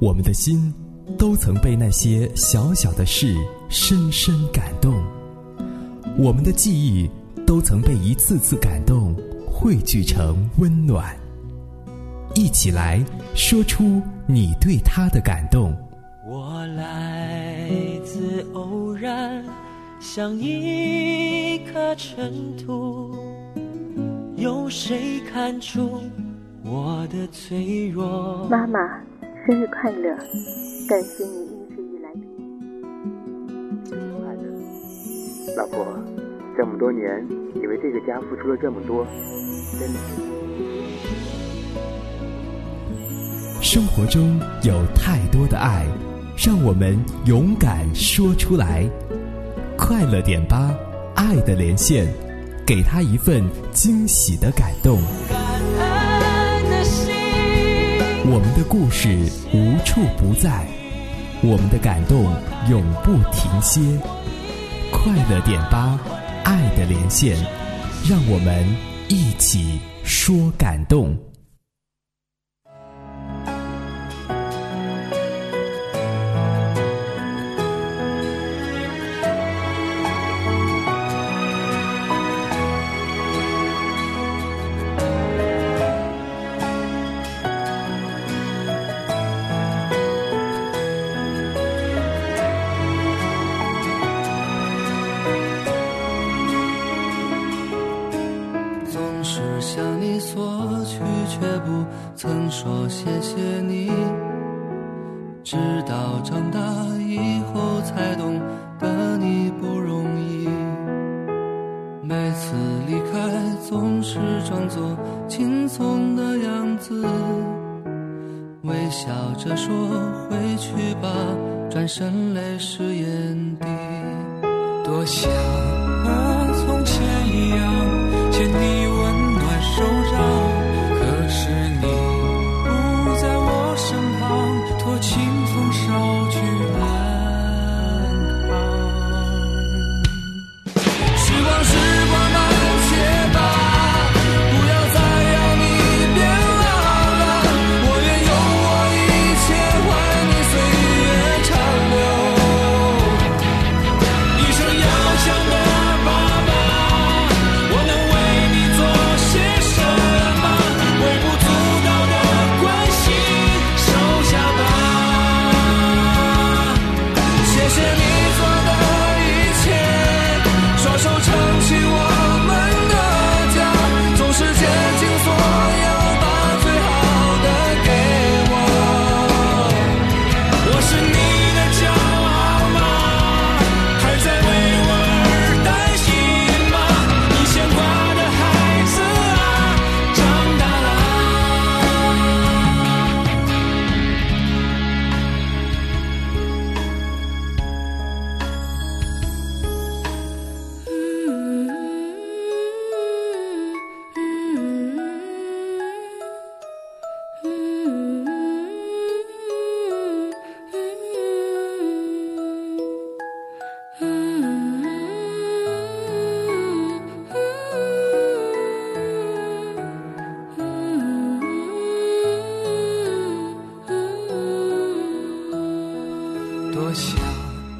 我们的心都曾被那些小小的事深深感动，我们的记忆都曾被一次次感动汇聚成温暖。一起来说出你对他的感动。我来自偶然，像一颗尘土，有谁看出我的脆弱？妈妈，生日快乐！感谢你一直以来生日快乐，老婆，这么多年，你为这个家付出了这么多，真的。生活中有太多的爱，让我们勇敢说出来。快乐点吧，爱的连线，给他一份惊喜的感动。我们的故事无处不在，我们的感动永不停歇。快乐点吧，爱的连线，让我们一起说感动。次离开，总是装作轻松的样子，微笑着说回去吧，转身泪湿眼底。多想和从前一样。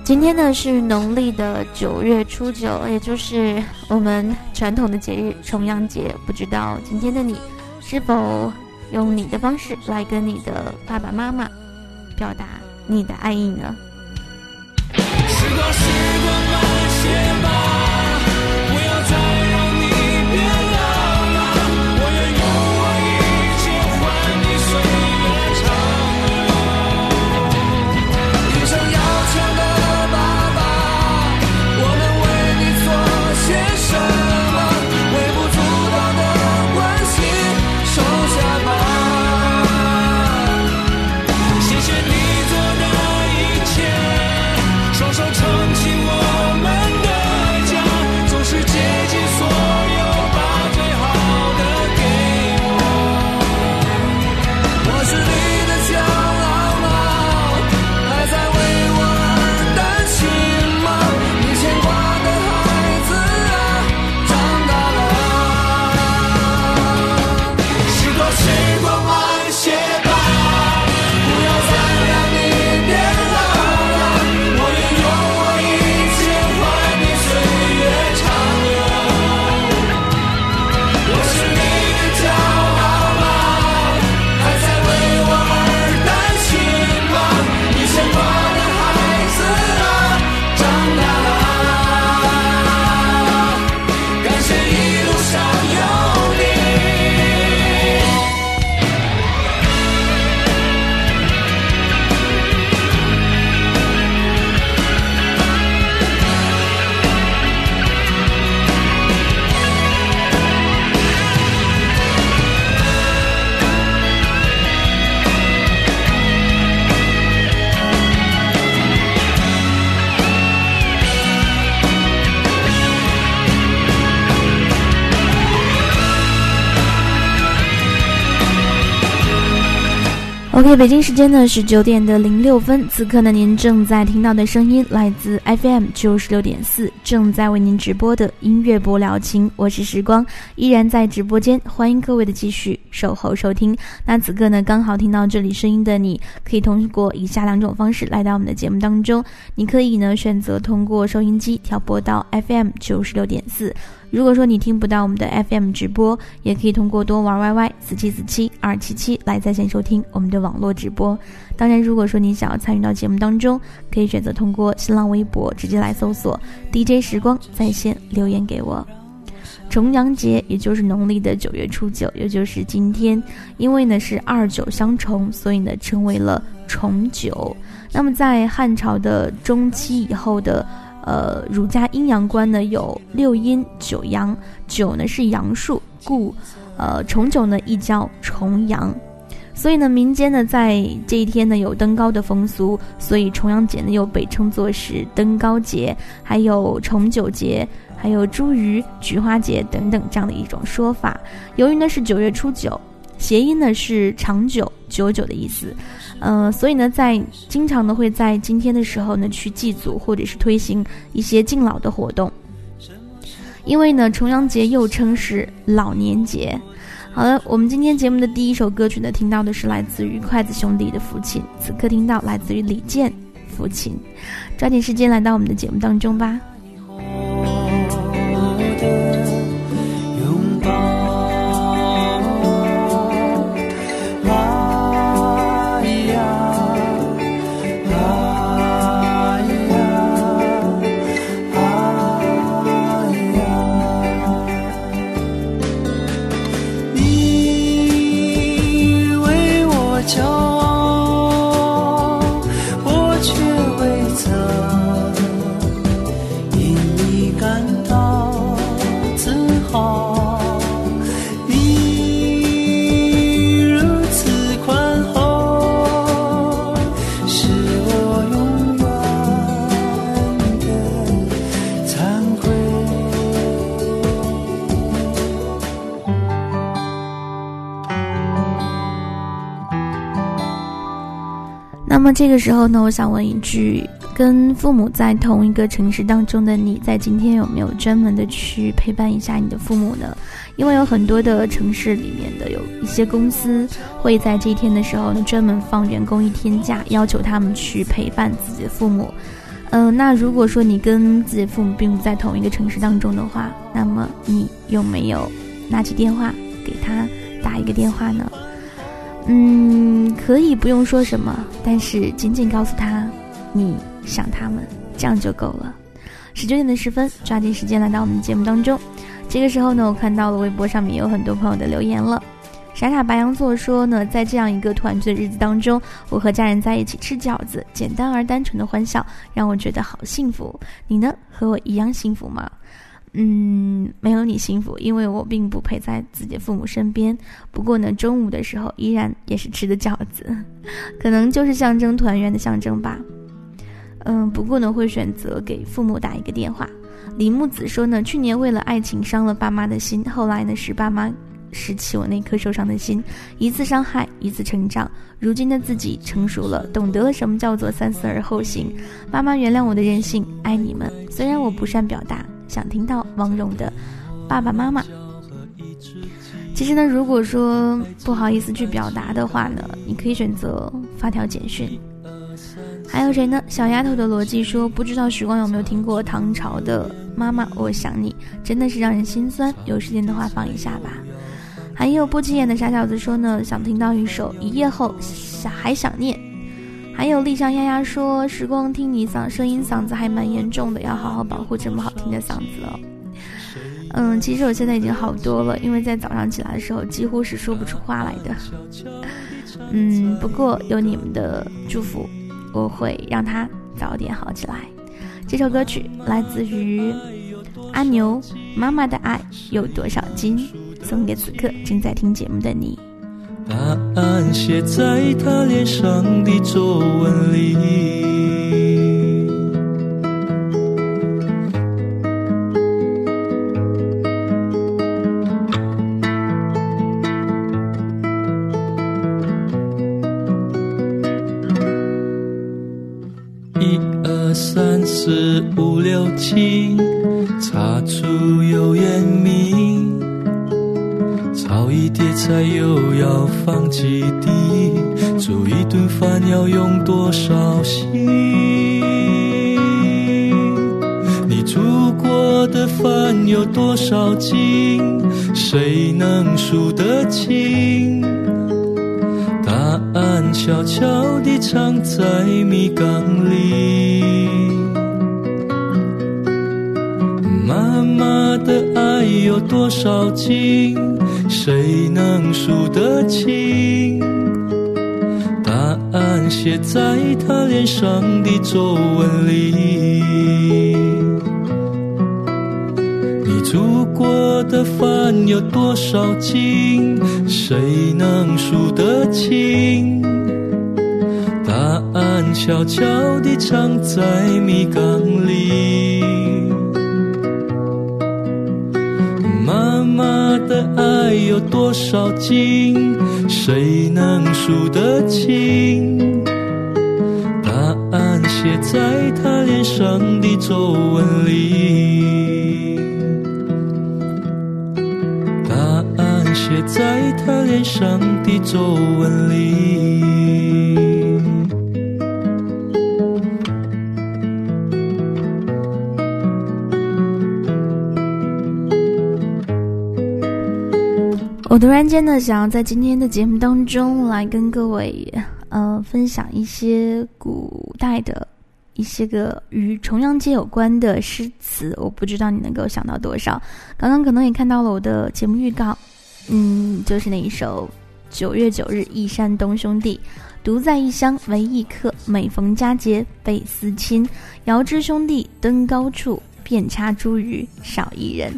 今天呢是农历的九月初九，也就是我们传统的节日重阳节。不知道今天的你是否用你的方式来跟你的爸爸妈妈表达你的爱意呢？OK，北京时间呢是九点的零六分，此刻呢您正在听到的声音来自 FM 九十六点四，正在为您直播的音乐播聊情，我是时光，依然在直播间，欢迎各位的继续守候收听。那此刻呢刚好听到这里声音的你，可以通过以下两种方式来到我们的节目当中，你可以呢选择通过收音机调拨到 FM 九十六点四。如果说你听不到我们的 FM 直播，也可以通过多玩 YY 四七四七二七七来在线收听我们的网络直播。当然，如果说你想要参与到节目当中，可以选择通过新浪微博直接来搜索 DJ 时光在线留言给我。重阳节也就是农历的九月初九，也就是今天，因为呢是二九相重，所以呢称为了重九。那么在汉朝的中期以后的。呃，儒家阴阳观呢有六阴九阳，九呢是阳数，故，呃，重九呢亦叫重阳，所以呢，民间呢在这一天呢有登高的风俗，所以重阳节呢又被称作是登高节，还有重九节，还有茱萸、菊花节等等这样的一种说法。由于呢是九月初九，谐音呢是长久、久久的意思。呃，所以呢，在经常呢会在今天的时候呢去祭祖或者是推行一些敬老的活动，因为呢重阳节又称是老年节。好了，我们今天节目的第一首歌曲呢，听到的是来自于筷子兄弟的父亲，此刻听到来自于李健父亲，抓紧时间来到我们的节目当中吧。么这个时候呢，我想问一句：跟父母在同一个城市当中的你，在今天有没有专门的去陪伴一下你的父母呢？因为有很多的城市里面的有一些公司会在这一天的时候呢，专门放员工一天假，要求他们去陪伴自己的父母。嗯，那如果说你跟自己父母并不在同一个城市当中的话，那么你有没有拿起电话给他打一个电话呢？嗯，可以不用说什么，但是仅仅告诉他你想他们，这样就够了。十九点的十分，抓紧时间来到我们的节目当中。这个时候呢，我看到了微博上面有很多朋友的留言了。傻傻白羊座说呢，在这样一个团聚的日子当中，我和家人在一起吃饺子，简单而单纯的欢笑让我觉得好幸福。你呢，和我一样幸福吗？嗯，没有你幸福，因为我并不陪在自己父母身边。不过呢，中午的时候依然也是吃的饺子，可能就是象征团圆的象征吧。嗯，不过呢，会选择给父母打一个电话。李木子说呢，去年为了爱情伤了爸妈的心，后来呢是爸妈拾起我那颗受伤的心，一次伤害，一次成长。如今的自己成熟了，懂得了什么叫做三思而后行。妈妈原谅我的任性，爱你们。虽然我不善表达。想听到王蓉的爸爸妈妈。其实呢，如果说不好意思去表达的话呢，你可以选择发条简讯。还有谁呢？小丫头的逻辑说，不知道时光有没有听过唐朝的《妈妈我想你》，真的是让人心酸。有时间的话放一下吧。还有不起眼的傻小子说呢，想听到一首《一夜后想还想念》。还有丽香丫丫说：“时光听你嗓声音嗓子还蛮严重的，要好好保护这么好听的嗓子哦。”嗯，其实我现在已经好多了，因为在早上起来的时候几乎是说不出话来的。嗯，不过有你们的祝福，我会让它早点好起来。这首歌曲来自于阿牛，《妈妈的爱有多少斤》，送给此刻正在听节目的你。答案写在他脸上的皱纹里。一二三四五六七。菜又要放几滴，煮一顿饭要用多少心？你煮过的饭有多少斤？谁能数得清？答案悄悄地藏在米缸里，妈妈的爱有多少斤？谁能数得清？答案写在她脸上的皱纹里。你煮过的饭有多少斤？谁能数得清？答案悄悄地藏在米缸里，有多少斤？谁能数得清？答案写在他脸上的皱纹里，答案写在他脸上的皱纹里。突然间呢，想要在今天的节目当中来跟各位呃分享一些古代的一些个与重阳节有关的诗词。我不知道你能够想到多少。刚刚可能也看到了我的节目预告，嗯，就是那一首《九月九日忆山东兄弟》，独在异乡为异客，每逢佳节倍思亲。遥知兄弟登高处，遍插茱萸少一人。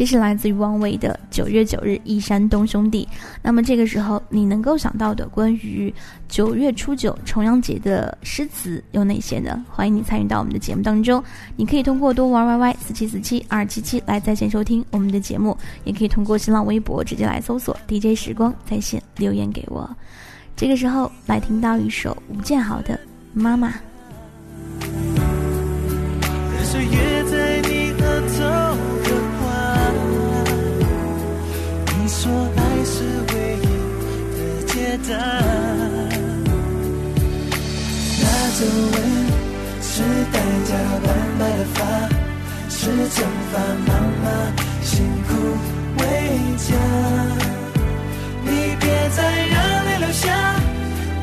这是来自于王维的《九月九日忆山东兄弟》。那么这个时候，你能够想到的关于九月初九重阳节的诗词有哪些呢？欢迎你参与到我们的节目当中。你可以通过多玩 YY 四七四七二七七来在线收听我们的节目，也可以通过新浪微博直接来搜索 DJ 时光在线留言给我。这个时候来听到一首吴建豪的《妈妈》。岁月在的。那皱纹是代价，斑白的发是惩罚。妈妈辛苦为家，你别再让泪流下，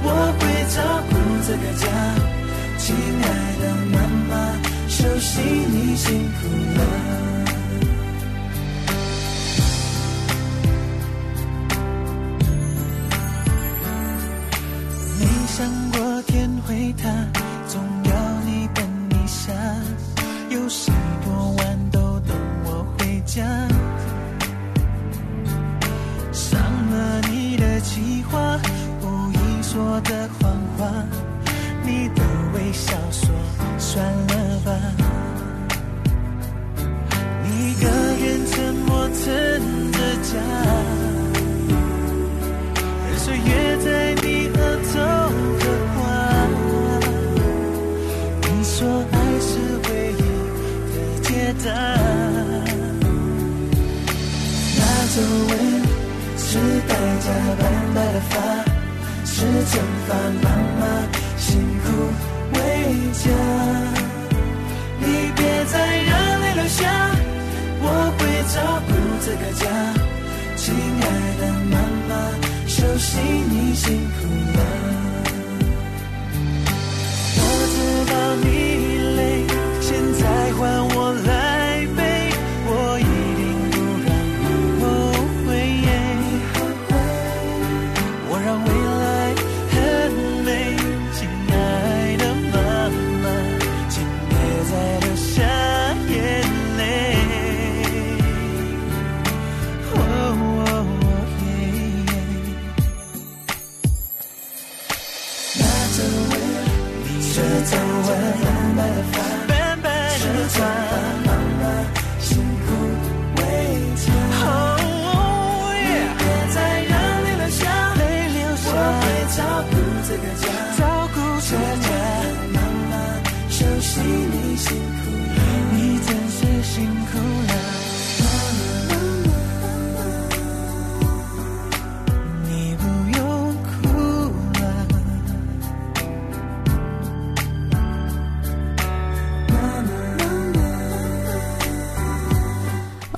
我会照顾这个家。亲爱的妈妈，熟悉你辛苦了。想过天会塌，总要你等一下。有十多万都等我回家。伤了你的计划，无意说的谎话，你的微笑说算了吧。你一个人沉默撑着家，岁月在你额头。的那皱纹是代价，斑白的发是惩罚。妈妈辛苦为家，你别再让泪流下，我会照顾这个家。亲爱的妈妈，熟悉你辛苦了，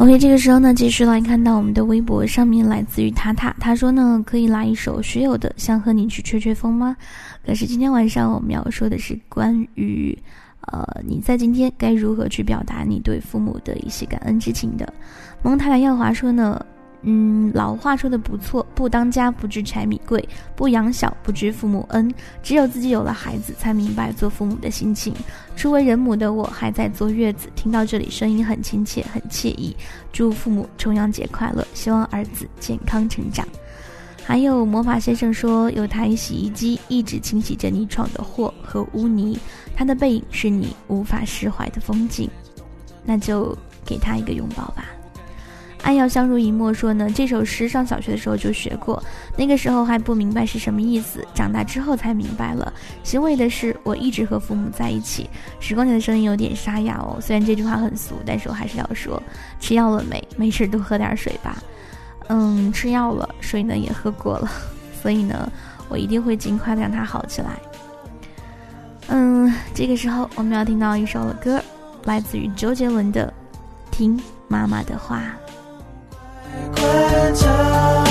所以这个时候呢，继续来看到我们的微博上面来自于塔塔，他说呢，可以来一首学友的《想和你去吹吹风》吗？可是今天晚上我们要说的是关于，呃，你在今天该如何去表达你对父母的一些感恩之情的。蒙塔耀华说呢。嗯，老话说的不错，不当家不知柴米贵，不养小不知父母恩。只有自己有了孩子，才明白做父母的心情。初为人母的我，还在坐月子，听到这里声音很亲切，很惬意。祝父母重阳节快乐，希望儿子健康成长。还有魔法先生说，有台洗衣机一直清洗着你闯的祸和污泥，他的背影是你无法释怀的风景，那就给他一个拥抱吧。爱要相濡以沫说呢，这首诗上小学的时候就学过，那个时候还不明白是什么意思，长大之后才明白了。欣慰的是，我一直和父母在一起。时光姐的声音有点沙哑哦，虽然这句话很俗，但是我还是要说，吃药了没？没事，多喝点水吧。嗯，吃药了，水呢也喝过了，所以呢，我一定会尽快的让它好起来。嗯，这个时候我们要听到一首歌，来自于周杰伦的《听妈妈的话》。快长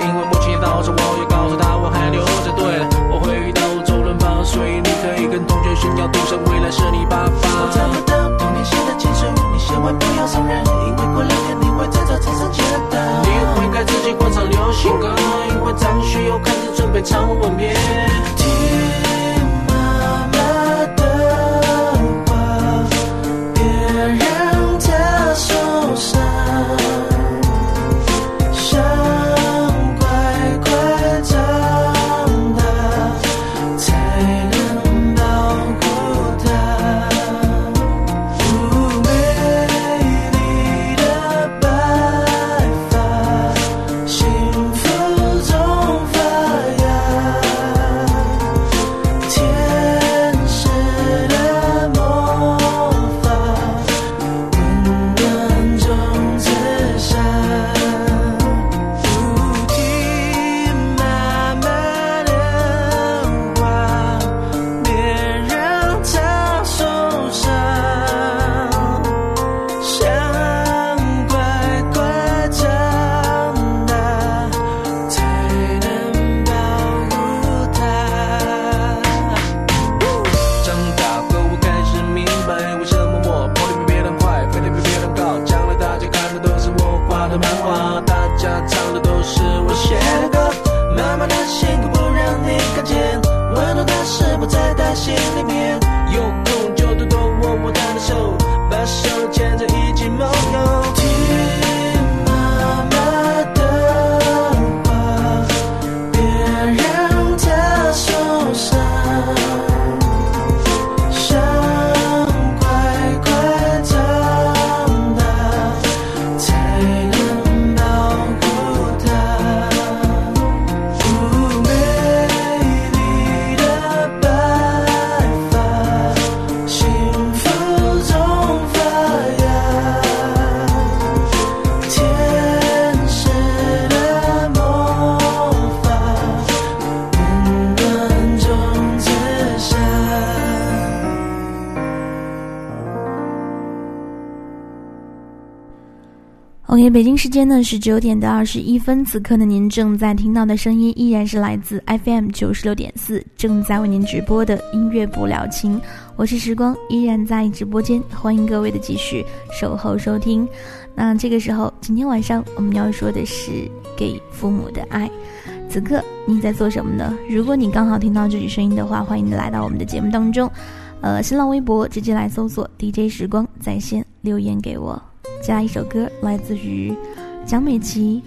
因为母亲早上我也告诉她我还留着。对了，我会遇到周润发，所以你可以跟同学炫耀，赌神未来是你爸爸。我找不到童年写的情书，你千万不要送人，因为过两天你会在这车上见到。你会开自己换上流行歌，因为张学友开始准备唱吻别。OK，北京时间呢是九点的二十一分，此刻呢您正在听到的声音依然是来自 FM 九十六点四，正在为您直播的音乐不了情，我是时光，依然在直播间，欢迎各位的继续守候收听。那这个时候，今天晚上我们要说的是给父母的爱。此刻你在做什么呢？如果你刚好听到这句声音的话，欢迎你来到我们的节目当中，呃，新浪微博直接来搜索 DJ 时光在线留言给我。加一首歌，来自于蒋美琪，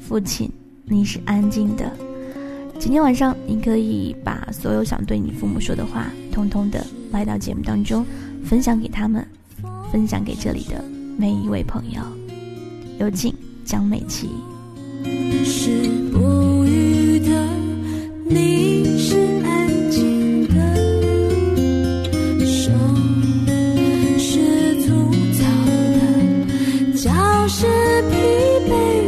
《父亲，你是安静的》。今天晚上，你可以把所有想对你父母说的话，通通的来到节目当中，分享给他们，分享给这里的每一位朋友。有请蒋美琪。是不语的，你是是疲惫。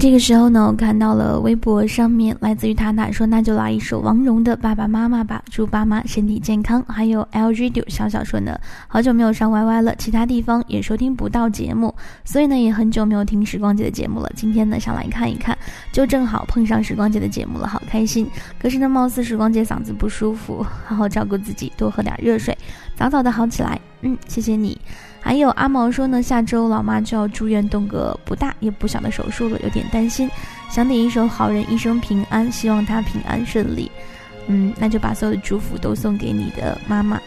这个时候呢，我看到了微博上面来自于塔塔说，那就来一首王蓉的《爸爸妈妈》吧，祝爸妈身体健康。还有 L G D 小小说呢，好久没有上 YY 了，其他地方也收听不到节目，所以呢也很久没有听时光姐的节目了。今天呢上来看一看，就正好碰上时光姐的节目了，好开心。可是呢，貌似时光姐嗓子不舒服，好好照顾自己，多喝点热水，早早的好起来。嗯，谢谢你。还有阿毛说呢，下周老妈就要住院动个不大也不小的手术了，有点担心，想点一首《好人一生平安》，希望她平安顺利。嗯，那就把所有的祝福都送给你的妈妈。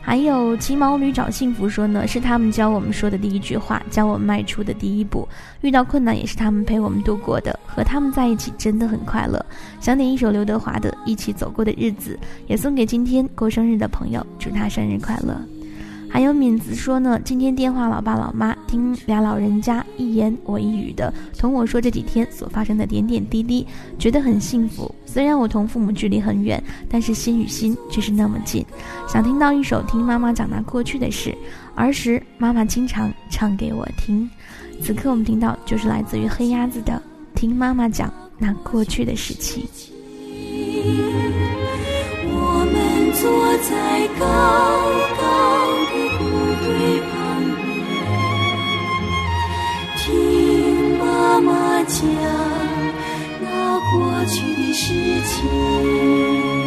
还有骑毛驴找幸福说呢，是他们教我们说的第一句话，教我们迈出的第一步。遇到困难也是他们陪我们度过的，和他们在一起真的很快乐。想点一首刘德华的《一起走过的日子》，也送给今天过生日的朋友，祝他生日快乐。还有敏子说呢，今天电话老爸老妈，听俩老人家一言我一语的同我说这几天所发生的点点滴滴，觉得很幸福。虽然我同父母距离很远，但是心与心却是那么近。想听到一首听妈妈讲那过去的事，儿时妈妈经常唱给我听。此刻我们听到就是来自于黑鸭子的《听妈妈讲那过去的事情》。我们坐在高讲那过去的事情。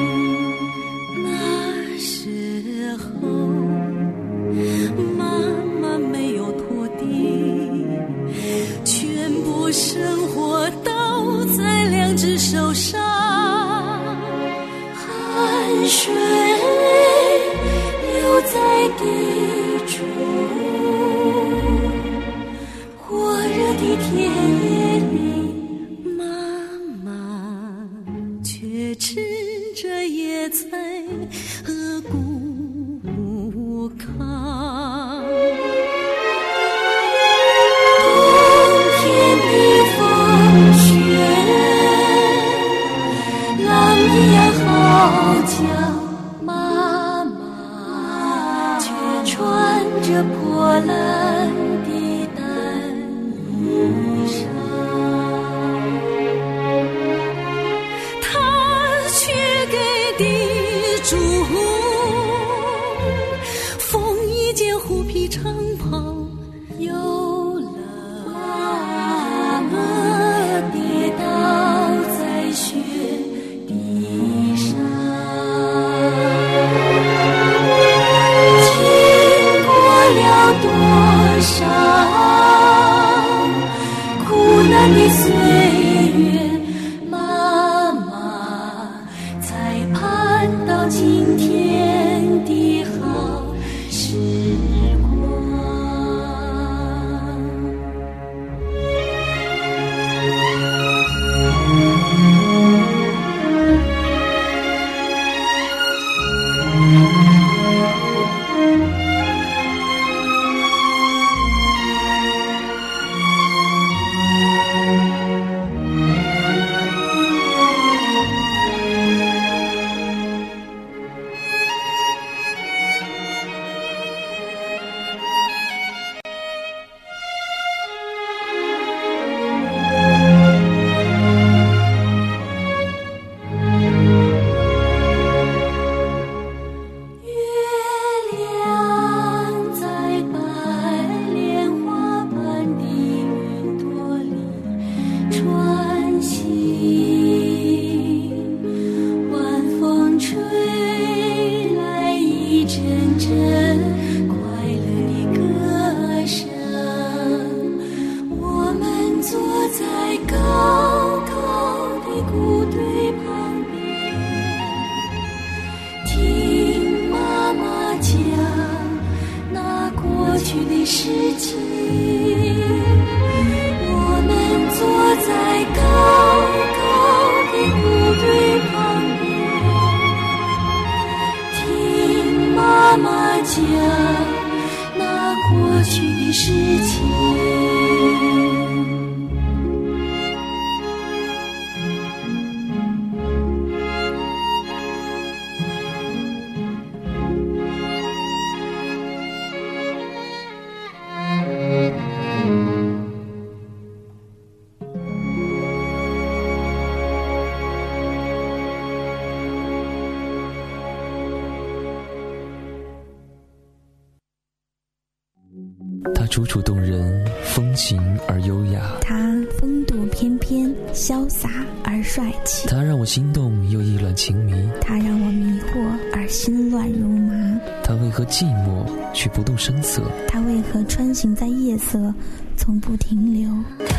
寂寞却不动声色？他为何穿行在夜色，从不停留？他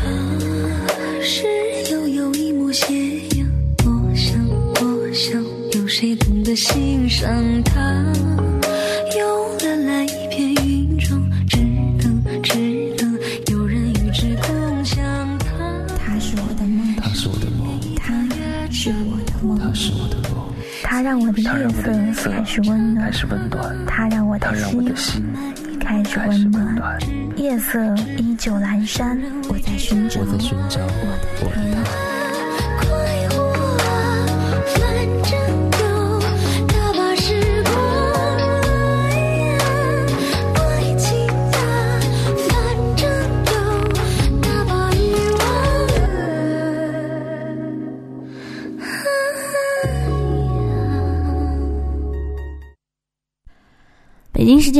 是悠悠一抹斜阳，我想，我想，有谁懂得欣赏他？又蓝来一片云中，只等，只等，有人与之共享他。他是我的梦，他是我的梦，他是我的梦，他是我的梦。他让我的夜色开始温暖，他让。让我的心开始温暖。夜色依旧阑珊，我在寻找，我在寻找我的他。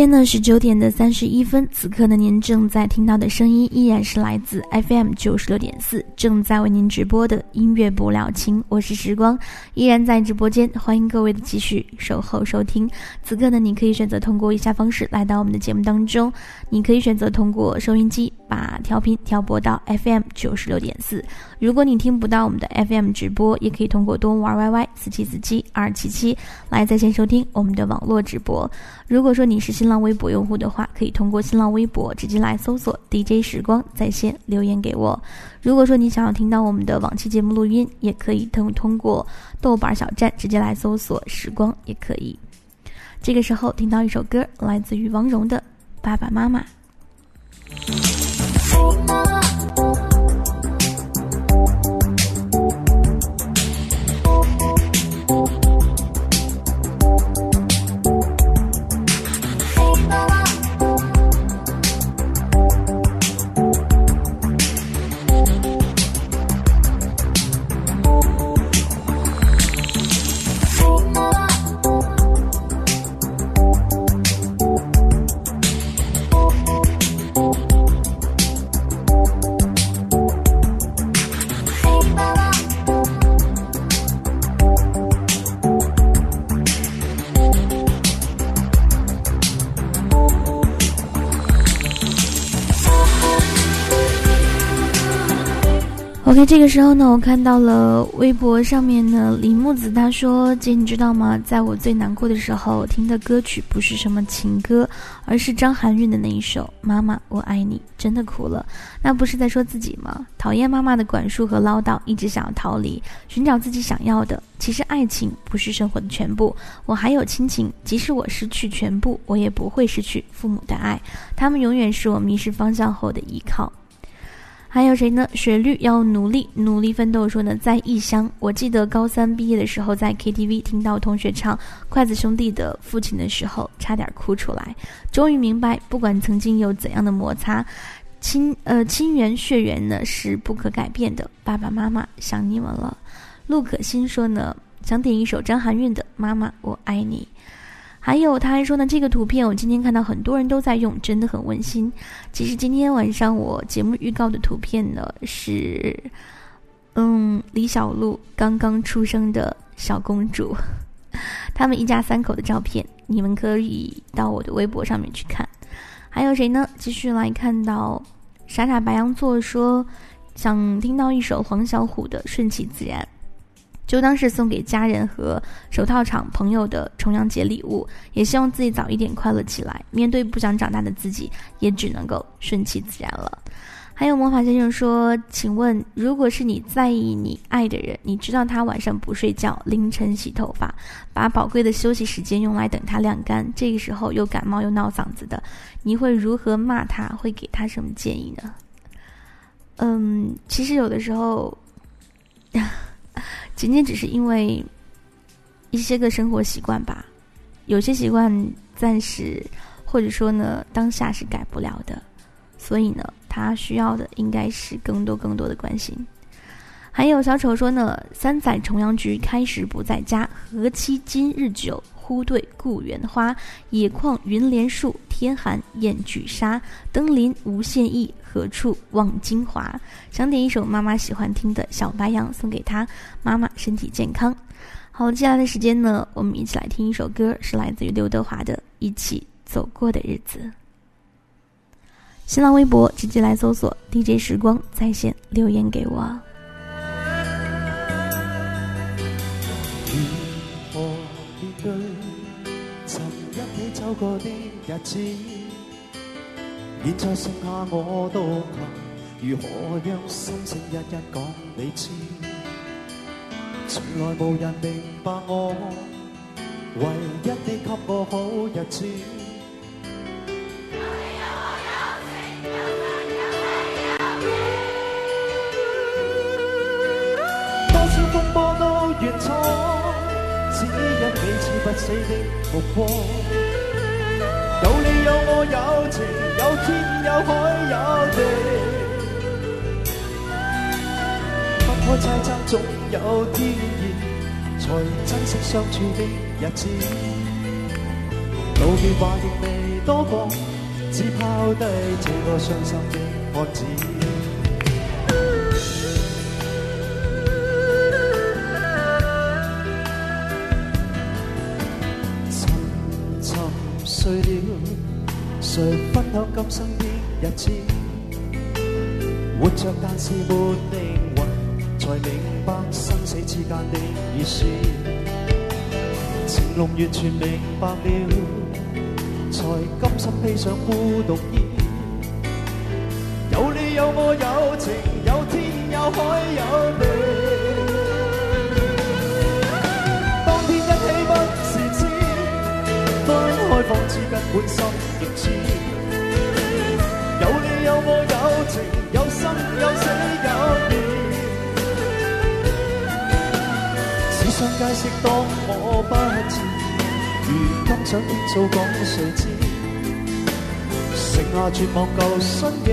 间呢是九点的三十一分，此刻呢您正在听到的声音依然是来自 FM 九十六点四，正在为您直播的音乐不了情，我是时光，依然在直播间，欢迎各位的继续守候收听。此刻呢，你可以选择通过以下方式来到我们的节目当中，你可以选择通过收音机把调频调拨到 FM 九十六点四，如果你听不到我们的 FM 直播，也可以通过多玩 YY 四七四七二七七来在线收听我们的网络直播。如果说你是新浪微博用户的话，可以通过新浪微博直接来搜索 DJ 时光在线留言给我。如果说你想要听到我们的往期节目录音，也可以通通过豆瓣小站直接来搜索时光也可以。这个时候听到一首歌，来自于王蓉的《爸爸妈妈》。you. OK，这个时候呢，我看到了微博上面呢，李木子他说：“姐，你知道吗？在我最难过的时候听的歌曲不是什么情歌，而是张含韵的那一首《妈妈我爱你》，真的哭了。那不是在说自己吗？讨厌妈妈的管束和唠叨，一直想要逃离，寻找自己想要的。其实爱情不是生活的全部，我还有亲情，即使我失去全部，我也不会失去父母的爱，他们永远是我迷失方向后的依靠。”还有谁呢？雪绿要努力努力奋斗。说呢，在异乡，我记得高三毕业的时候，在 KTV 听到同学唱筷子兄弟的父亲的时候，差点哭出来。终于明白，不管曾经有怎样的摩擦，亲呃亲缘血缘呢是不可改变的。爸爸妈妈想你们了。陆可欣说呢，想点一首张含韵的《妈妈我爱你》。还有，他还说呢，这个图片我今天看到很多人都在用，真的很温馨。其实今天晚上我节目预告的图片呢是，嗯，李小璐刚刚出生的小公主，他们一家三口的照片，你们可以到我的微博上面去看。还有谁呢？继续来看到傻傻白羊座说，想听到一首黄小琥的《顺其自然》。就当是送给家人和手套厂朋友的重阳节礼物，也希望自己早一点快乐起来。面对不想长大的自己，也只能够顺其自然了。还有魔法先生说：“请问，如果是你在意你爱的人，你知道他晚上不睡觉，凌晨洗头发，把宝贵的休息时间用来等他晾干，这个时候又感冒又闹嗓子的，你会如何骂他？会给他什么建议呢？”嗯，其实有的时候。仅仅只是因为一些个生活习惯吧，有些习惯暂时或者说呢当下是改不了的，所以呢他需要的应该是更多更多的关心。还有小丑说呢，三载重阳局开始不在家，何期今日久？忽对故园花，野旷云连树，天寒雁俱杀。登临无限意，何处望京华？想点一首妈妈喜欢听的小白杨送给她，妈妈身体健康。好，接下来的时间呢，我们一起来听一首歌，是来自于刘德华的《一起走过的日子》。新浪微博直接来搜索 DJ 时光在线留言给我。走过的日子，现在剩下我独行，如何让心声一一讲你知？从来无人明白我，唯一你给我好日子。多少风波都完闯，只因彼此不死的目光。有情，有天有海有地。分开猜测总有天意，才珍惜相处的日子。道别话亦未多讲，只抛低这个伤心的汉子。沉沉睡了，谁分享今生的日子？活着但是没灵魂，才明白生死之间的意思。情浓完全明白了，才甘心披上孤独衣。有你有我有情，有天有海有地。方知根本心亦知。有你有我有情，有生有死有別。只想解釋當我不知，如今想傾訴講誰知？剩下絕望舊身影，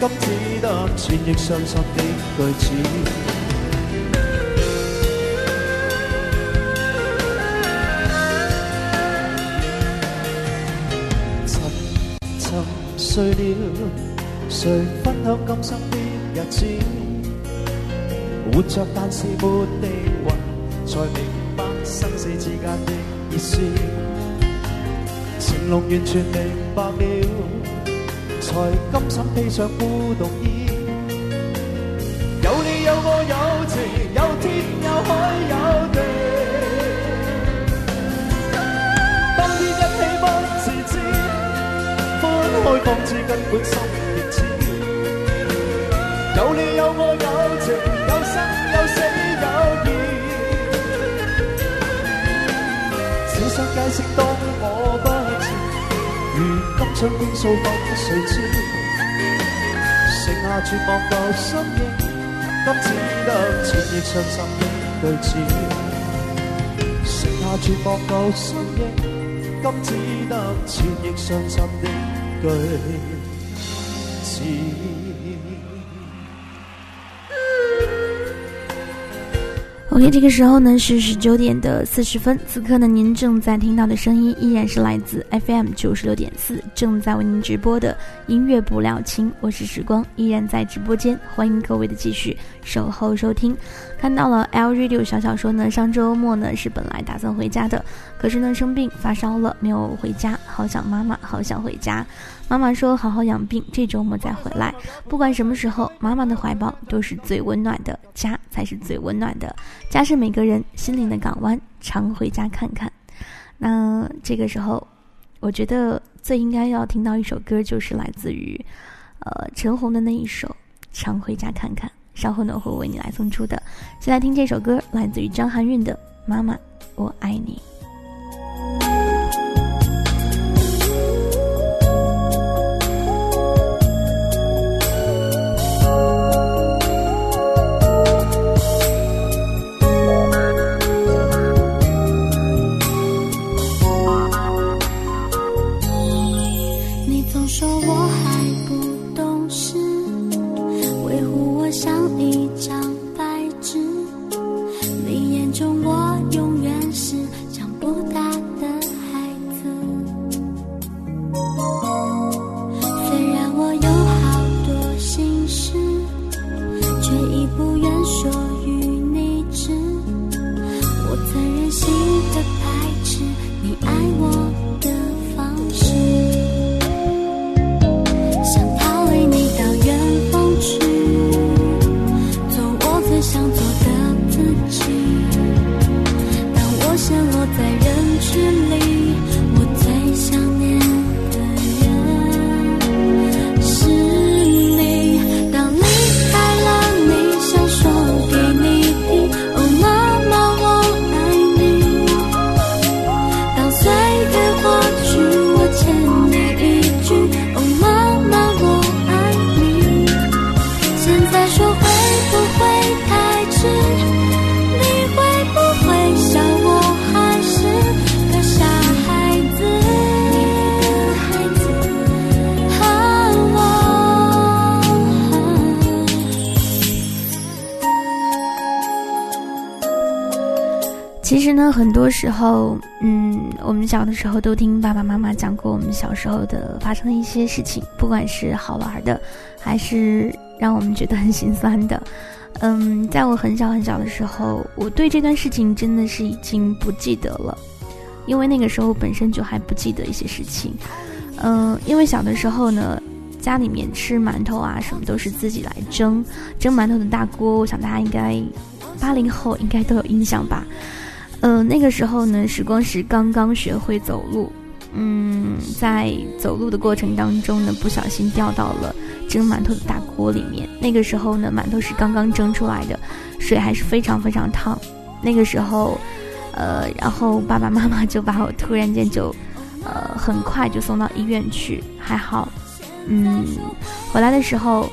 今只得千億傷心的句子。睡了，谁分享今生的日子？活着但是没灵魂，才明白生死之间的意思。成龙完全明白了，才甘心披上孤独衣。有你有我有情，有天有海有地。方知根本心亦知。有你有我有情，有生有死有义。只想解释当我不知，如今想傾訴講誰知？剩下绝望旧身影，今只得千亿伤心的句子。剩下绝望旧身影，今只得千亿伤心的句。OK，这个时候呢是十九点的四十分，此刻呢您正在听到的声音依然是来自 FM 九十六点四，正在为您直播的音乐不了情，我是时光，依然在直播间，欢迎各位的继续守候收听。看到了 L Radio 小小说呢，上周末呢是本来打算回家的，可是呢生病发烧了，没有回家，好想妈妈，好想回家。妈妈说好好养病，这周末再回来。不管什么时候，妈妈的怀抱都是最温暖的，家才是最温暖的。家是每个人心灵的港湾，常回家看看。那这个时候，我觉得最应该要听到一首歌，就是来自于，呃，陈红的那一首《常回家看看》。稍后呢，会为你来送出的。先来听这首歌，来自于张含韵的《妈妈，我爱你》。其实呢，很多时候，嗯，我们小的时候都听爸爸妈妈讲过我们小时候的发生的一些事情，不管是好玩的，还是让我们觉得很心酸的。嗯，在我很小很小的时候，我对这段事情真的是已经不记得了，因为那个时候本身就还不记得一些事情。嗯，因为小的时候呢，家里面吃馒头啊什么都是自己来蒸，蒸馒头的大锅，我想大家应该八零后应该都有印象吧。呃，那个时候呢，时光是刚刚学会走路，嗯，在走路的过程当中呢，不小心掉到了蒸馒头的大锅里面。那个时候呢，馒头是刚刚蒸出来的，水还是非常非常烫。那个时候，呃，然后爸爸妈妈就把我突然间就，呃，很快就送到医院去。还好，嗯，回来的时候，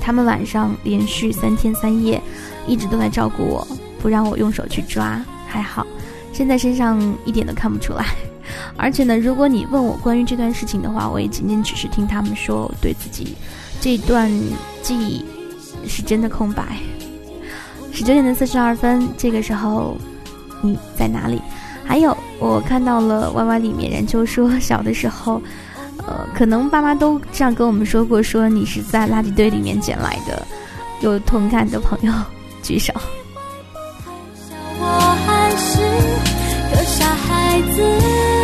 他们晚上连续三天三夜一直都在照顾我，不让我用手去抓。还好，现在身上一点都看不出来。而且呢，如果你问我关于这段事情的话，我也仅仅只是听他们说，对自己这段记忆是真的空白。十九点的四十二分，这个时候你在哪里？还有，我看到了 Y Y 里面人就说，小的时候，呃，可能爸妈都这样跟我们说过，说你是在垃圾堆里面捡来的。有同感的朋友举手。是个傻孩子。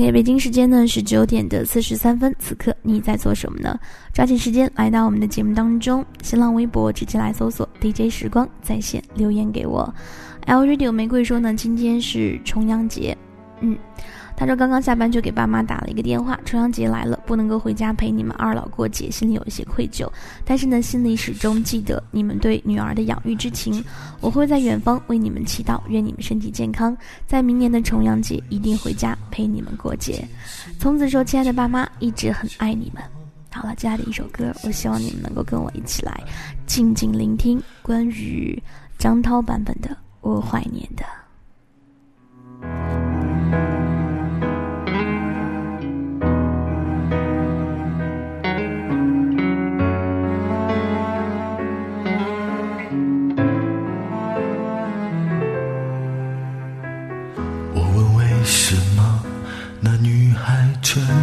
OK，北京时间呢是九点的四十三分，此刻你在做什么呢？抓紧时间来到我们的节目当中，新浪微博直接来搜索 DJ 时光在线留言给我。L Radio 玫瑰说呢，今天是重阳节，嗯。他说：“刚刚下班就给爸妈打了一个电话，重阳节来了，不能够回家陪你们二老过节，心里有一些愧疚。但是呢，心里始终记得你们对女儿的养育之情。我会在远方为你们祈祷，愿你们身体健康，在明年的重阳节一定回家陪你们过节。”从此说：“亲爱的爸妈，一直很爱你们。”好了，接下来一首歌，我希望你们能够跟我一起来静静聆听关于张涛版本的《我怀念的》。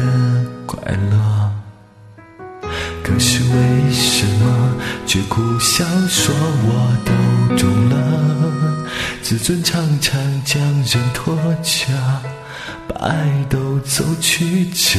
的快乐，可是为什么却苦笑说我都懂了？自尊常常将人拖着，把爱都走曲折。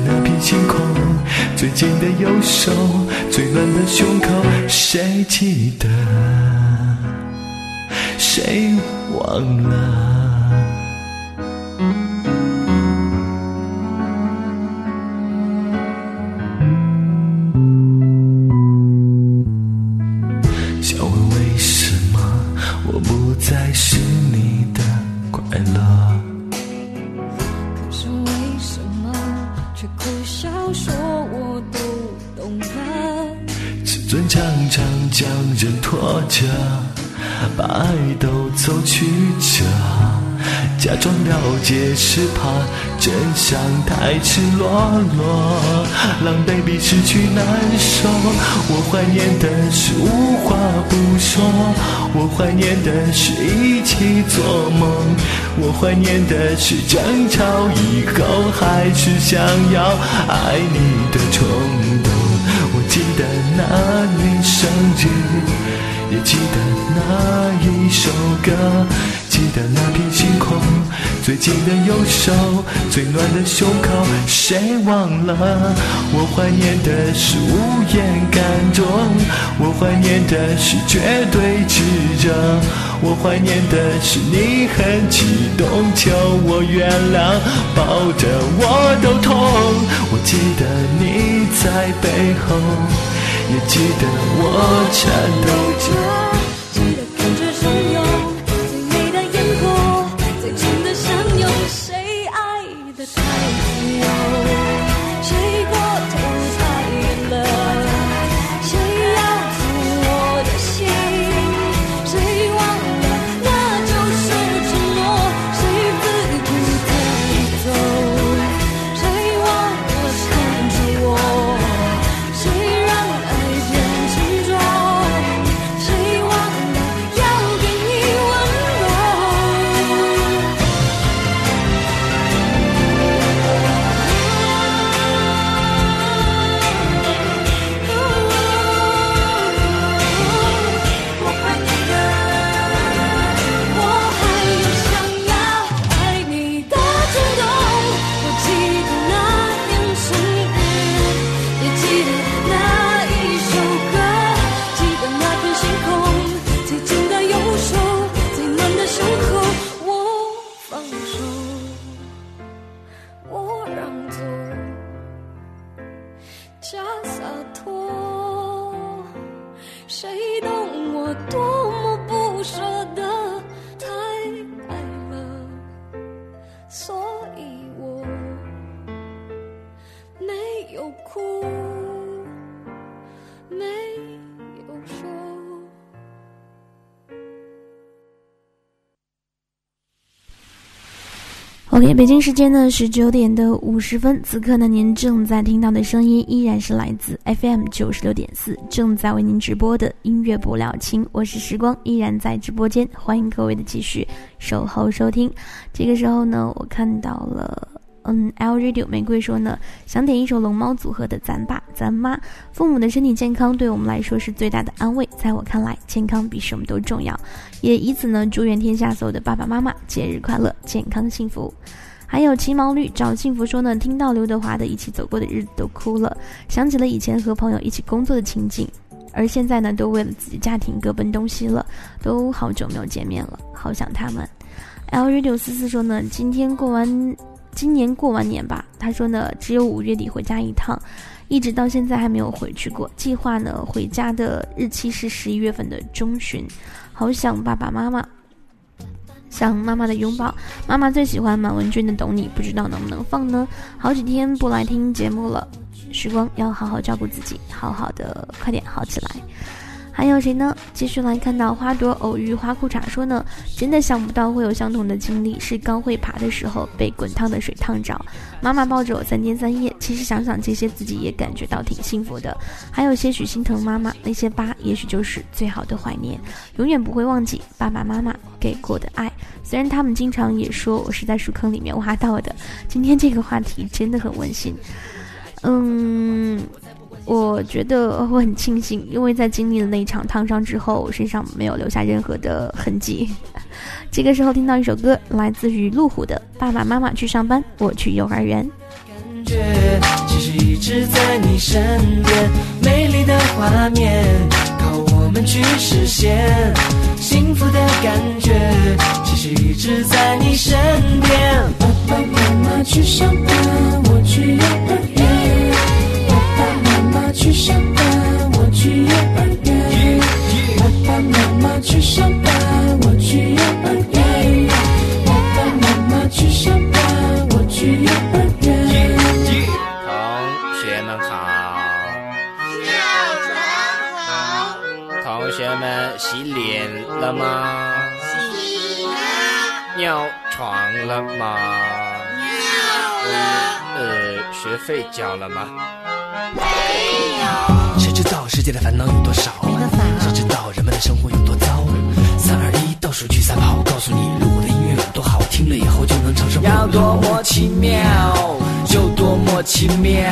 星空，最紧的右手，最暖的胸口，谁记得？谁忘了？解是怕真相太赤裸裸，狼狈比失去难受。我怀念的是无话不说，我怀念的是一起做梦，我怀念的是争吵以后还是想要爱你的冲动。我记得那年生日，也记得那一首歌。记得那片星空，最紧的右手，最暖的胸口，谁忘了？我怀念的是无言感动，我怀念的是绝对炙热，我怀念的是你很激动，求我原谅，抱着我都痛。我记得你在背后，也记得我颤抖着。OK，北京时间呢十九点的五十分，此刻呢您正在听到的声音依然是来自 FM 九十六点四，正在为您直播的音乐不了情，我是时光，依然在直播间，欢迎各位的继续守候收听。这个时候呢，我看到了。嗯，L Radio 玫瑰说呢，想点一首龙猫组合的《咱爸咱妈》。父母的身体健康对我们来说是最大的安慰，在我看来，健康比什么都重要。也以此呢，祝愿天下所有的爸爸妈妈节日快乐，健康幸福。还有骑毛驴找幸福说呢，听到刘德华的一起走过的日子都哭了，想起了以前和朋友一起工作的情景，而现在呢，都为了自己家庭各奔东西了，都好久没有见面了，好想他们。L Radio 四四说呢，今天过完。今年过完年吧，他说呢，只有五月底回家一趟，一直到现在还没有回去过。计划呢，回家的日期是十一月份的中旬。好想爸爸妈妈，想妈妈的拥抱。妈妈最喜欢满文军的《懂你》，不知道能不能放呢？好几天不来听节目了，时光要好好照顾自己，好好的，快点好起来。还有谁呢？继续来看到花朵偶遇花裤衩说呢，真的想不到会有相同的经历，是刚会爬的时候被滚烫的水烫着，妈妈抱着我三天三夜。其实想想这些，自己也感觉到挺幸福的。还有些许心疼妈妈，那些疤也许就是最好的怀念，永远不会忘记爸爸妈妈给过的爱。虽然他们经常也说我是在树坑里面挖到的。今天这个话题真的很温馨。嗯。我觉得我很庆幸，因为在经历了那一场烫伤之后，身上没有留下任何的痕迹。这个时候听到一首歌，来自于路虎的《爸爸妈妈去上班，我去幼儿园》。感觉其实一直在你身边，美丽的画面靠我们去实现，幸福的感觉其实一直在你身边。爸爸妈妈去上班，我去幼儿园。去上班，我去幼儿园。爸爸妈妈去上班，我去幼儿园。爸爸妈妈去上班，我去幼儿园。同学们好。早晨好。同学们洗脸了吗？洗了。尿床了吗？尿了。呃，学费交了吗？知道世界的烦恼有多少？谁知道人们的生活有多糟？三二一，倒数去赛跑，告诉你，路过的音乐有多好，听了以后就能长生不老。要多么奇妙，就多么奇妙，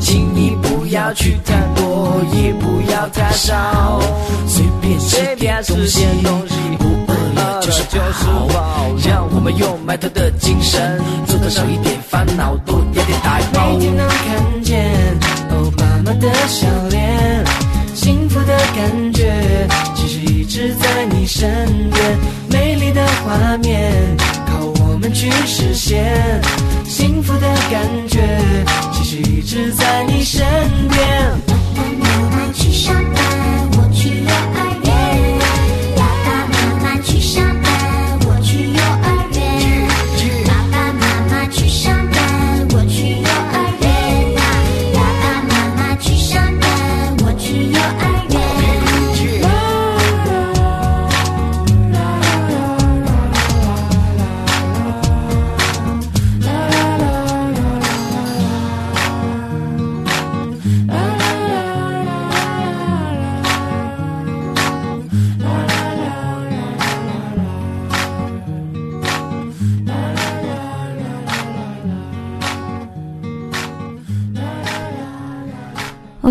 请你不要去太多，也不要太少，随便吃点东西，不饿了就是饱。让我们用埋头的精神，做得少一点烦恼，多一点打包。每天能看见妈的笑脸，幸福的感觉，其实一直在你身边。美丽的画面，靠我们去实现。幸福的感觉，其实一直在你身边。爸爸妈妈去上班，我去幼儿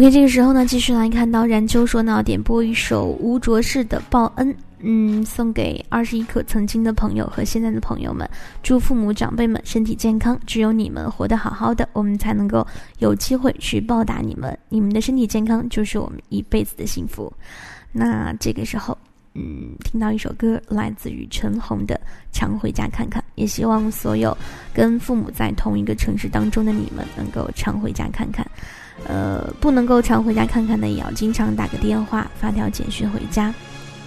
OK，这个时候呢，继续来看到然秋说呢，点播一首吴卓士的《报恩》，嗯，送给二十一课曾经的朋友和现在的朋友们，祝父母长辈们身体健康，只有你们活得好好的，我们才能够有机会去报答你们，你们的身体健康就是我们一辈子的幸福。那这个时候，嗯，听到一首歌，来自于陈红的《常回家看看》，也希望所有跟父母在同一个城市当中的你们，能够常回家看看。呃，不能够常回家看看的，也要经常打个电话、发条简讯回家，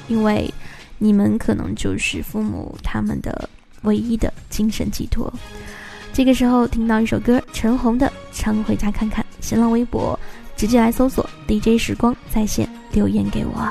因为你们可能就是父母他们的唯一的精神寄托。这个时候听到一首歌，陈红的《常回家看看》，新浪微博直接来搜索 DJ 时光在线留言给我。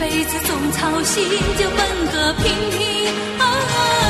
辈子总操心，就奔个平平安安。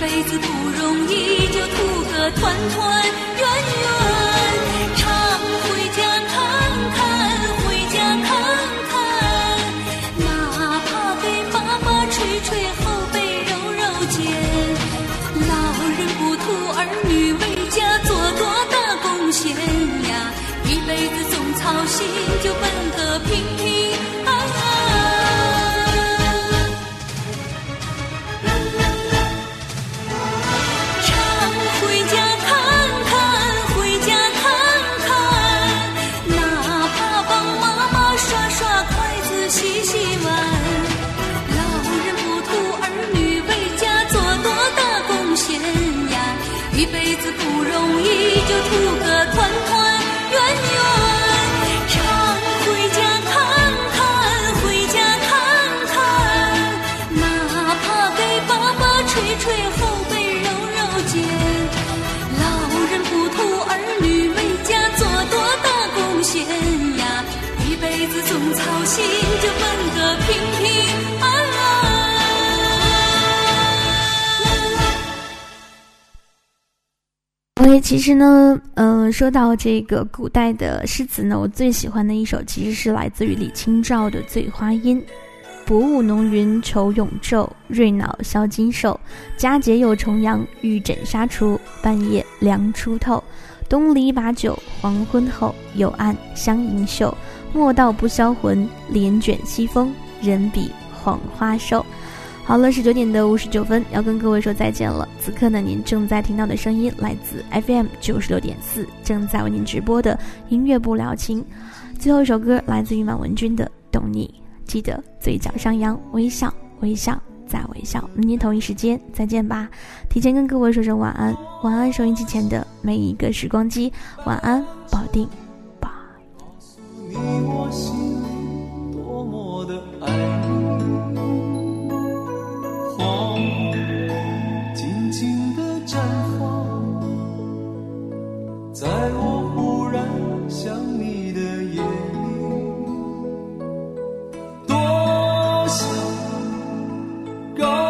辈子不容易，就图个团团。其实呢，嗯，说到这个古代的诗词呢，我最喜欢的一首其实是来自于李清照的《醉花阴》：薄雾浓云愁永昼，瑞脑消金兽。佳节又重阳，玉枕纱厨，半夜凉初透。东篱把酒黄昏后，有暗香盈袖。莫道不销魂，帘卷西风，人比黄花瘦。好了，十九点的五十九分，要跟各位说再见了。此刻呢，您正在听到的声音来自 FM 九十六点四，正在为您直播的音乐不聊情。最后一首歌来自于满文军的《懂你》，记得嘴角上扬，微笑，微笑再微笑。明天同一时间再见吧。提前跟各位说声晚安，晚安收音机前的每一个时光机，晚安，保定，静静绽放在我忽然想你的夜里多想告